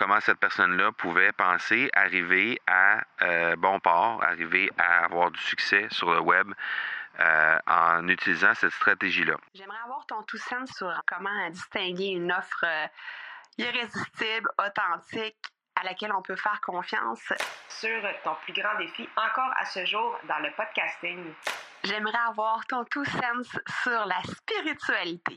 comment cette personne-là pouvait penser arriver à euh, bon port, arriver à avoir du succès sur le web euh, en utilisant cette stratégie-là. J'aimerais avoir ton tout sens sur comment distinguer une offre euh, irrésistible, authentique, à laquelle on peut faire confiance. Sur ton plus grand défi encore à ce jour dans le podcasting. J'aimerais avoir ton tout sens sur la spiritualité.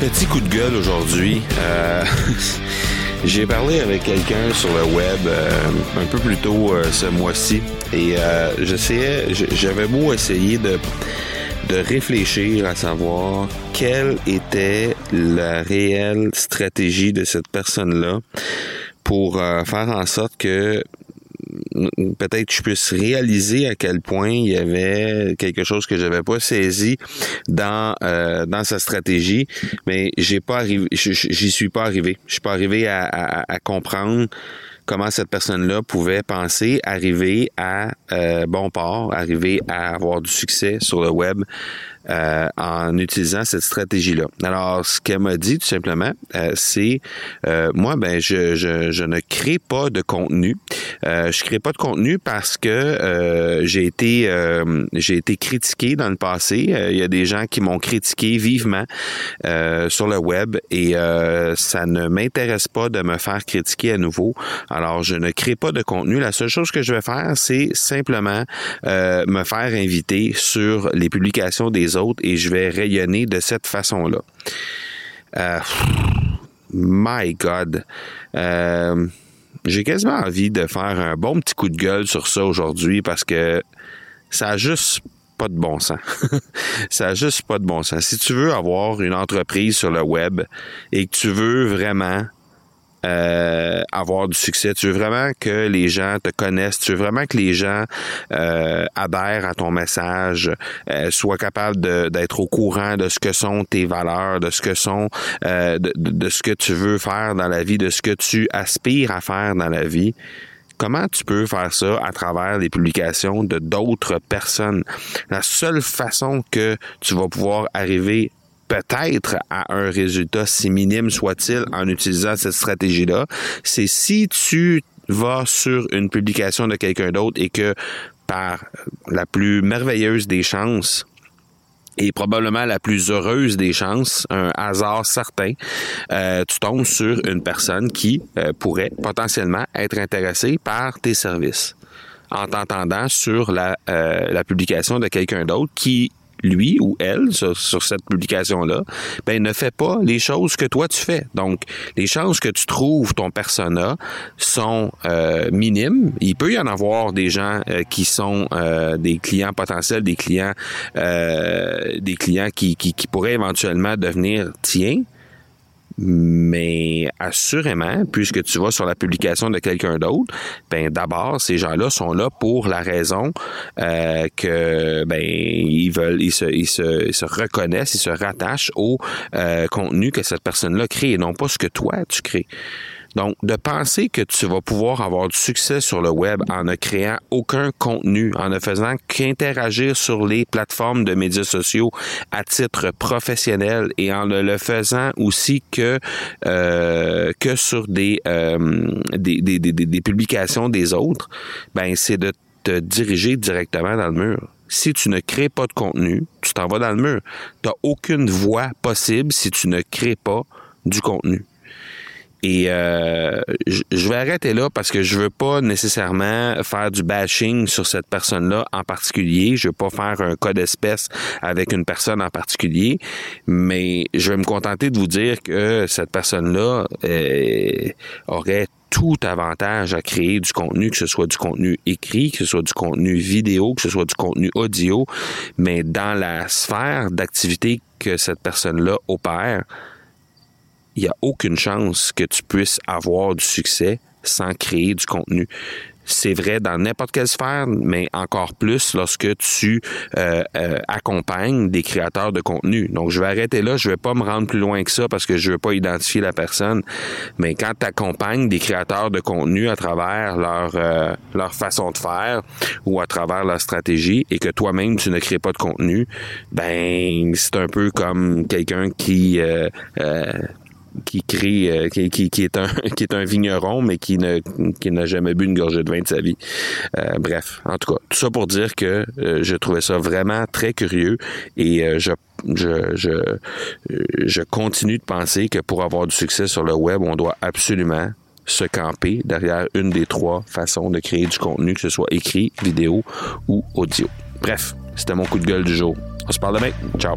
Petit coup de gueule aujourd'hui. Euh, J'ai parlé avec quelqu'un sur le web euh, un peu plus tôt euh, ce mois-ci et j'essayais, j'avais beau essayer de de réfléchir à savoir quelle était la réelle stratégie de cette personne-là pour faire en sorte que peut-être je puisse réaliser à quel point il y avait quelque chose que j'avais pas saisi dans euh, dans sa stratégie, mais j'ai pas arrivé, j'y suis pas arrivé. Je suis pas arrivé à, à, comprendre comment cette personne-là pouvait penser arriver à euh, bon port, arriver à avoir du succès sur le web euh, en utilisant cette stratégie-là. Alors, ce qu'elle m'a dit tout simplement, euh, c'est euh, moi, ben, je, je, je, ne crée pas de contenu. je crée pas de contenu parce que j'ai été j'ai été critiqué dans le passé. Il y a des gens qui m'ont critiqué vivement sur le web et ça ne m'intéresse pas de me faire critiquer à nouveau. Alors, je ne crée pas de contenu. La seule chose que je vais faire, c'est simplement me faire inviter sur les publications des autres et je vais rayonner de cette façon-là. Euh, my God. Euh, j'ai quasiment envie de faire un bon petit coup de gueule sur ça aujourd'hui parce que ça a juste pas de bon sens. ça a juste pas de bon sens. Si tu veux avoir une entreprise sur le web et que tu veux vraiment euh, avoir du succès. Tu veux vraiment que les gens te connaissent? Tu veux vraiment que les gens euh, adhèrent à ton message, euh, soient capables d'être au courant de ce que sont tes valeurs, de ce que sont, euh, de, de, ce que tu veux faire dans la vie, de ce que tu aspires à faire dans la vie? Comment tu peux faire ça à travers les publications de d'autres personnes? La seule façon que tu vas pouvoir arriver peut-être à un résultat, si minime soit-il, en utilisant cette stratégie-là, c'est si tu vas sur une publication de quelqu'un d'autre et que par la plus merveilleuse des chances, et probablement la plus heureuse des chances, un hasard certain, euh, tu tombes sur une personne qui euh, pourrait potentiellement être intéressée par tes services en t'entendant sur la, euh, la publication de quelqu'un d'autre qui lui ou elle sur, cette publication-là, ben ne fait pas les choses que toi tu fais. Donc, les chances que tu trouves ton persona sont euh, minimes. Il peut y en avoir des gens euh, qui sont euh, des clients potentiels, des clients, des clients qui, qui, qui pourraient éventuellement devenir tiens mais assurément, puisque tu vas sur la publication de quelqu'un d'autre, ben d'abord ces gens-là sont là pour la raison euh, que ben ils veulent, ils se, ils se, reconnaissent, ils se rattachent au euh, contenu que cette personne-là crée, et non pas ce que toi tu crées. Donc, de penser que tu vas pouvoir avoir du succès sur le web en ne créant aucun contenu, en ne faisant qu'interagir sur les plateformes de médias sociaux à titre professionnel et en ne le faisant aussi que euh, que sur des, euh, des, des, des, des publications des autres, ben c'est de te diriger directement dans le mur si tu ne crées pas de contenu, tu t'en vas dans le mur. Tu n'as aucune voie possible si tu ne crées pas du contenu. Et euh, je vais arrêter là parce que je veux pas nécessairement faire du bashing sur cette personne-là en particulier. Je veux pas faire un cas d'espèce avec une personne en particulier, mais je vais me contenter de vous dire que cette personne-là euh, aurait tout avantage à créer du contenu, que ce soit du contenu écrit, que ce soit du contenu vidéo, que ce soit du contenu audio, mais dans la sphère d'activité que cette personne-là opère, il n'y a aucune chance que tu puisses avoir du succès sans créer du contenu. C'est vrai dans n'importe quelle sphère, mais encore plus lorsque tu euh, euh, accompagnes des créateurs de contenu. Donc, je vais arrêter là. Je vais pas me rendre plus loin que ça parce que je veux pas identifier la personne. Mais quand tu accompagnes des créateurs de contenu à travers leur euh, leur façon de faire ou à travers leur stratégie et que toi-même tu ne crées pas de contenu, ben c'est un peu comme quelqu'un qui qui crée, euh, qui, qui, est un qui est un vigneron, mais qui qui n'a jamais bu une gorgée de vin de sa vie. Euh, bref, en tout cas, tout ça pour dire que euh, je trouvais ça vraiment très curieux et je je, je, je continue de penser que pour avoir du succès sur le web, on doit absolument se camper derrière une des trois façons de créer du contenu, que ce soit écrit, vidéo ou audio. Bref, c'était mon coup de gueule du jour. On se parle demain. Ciao.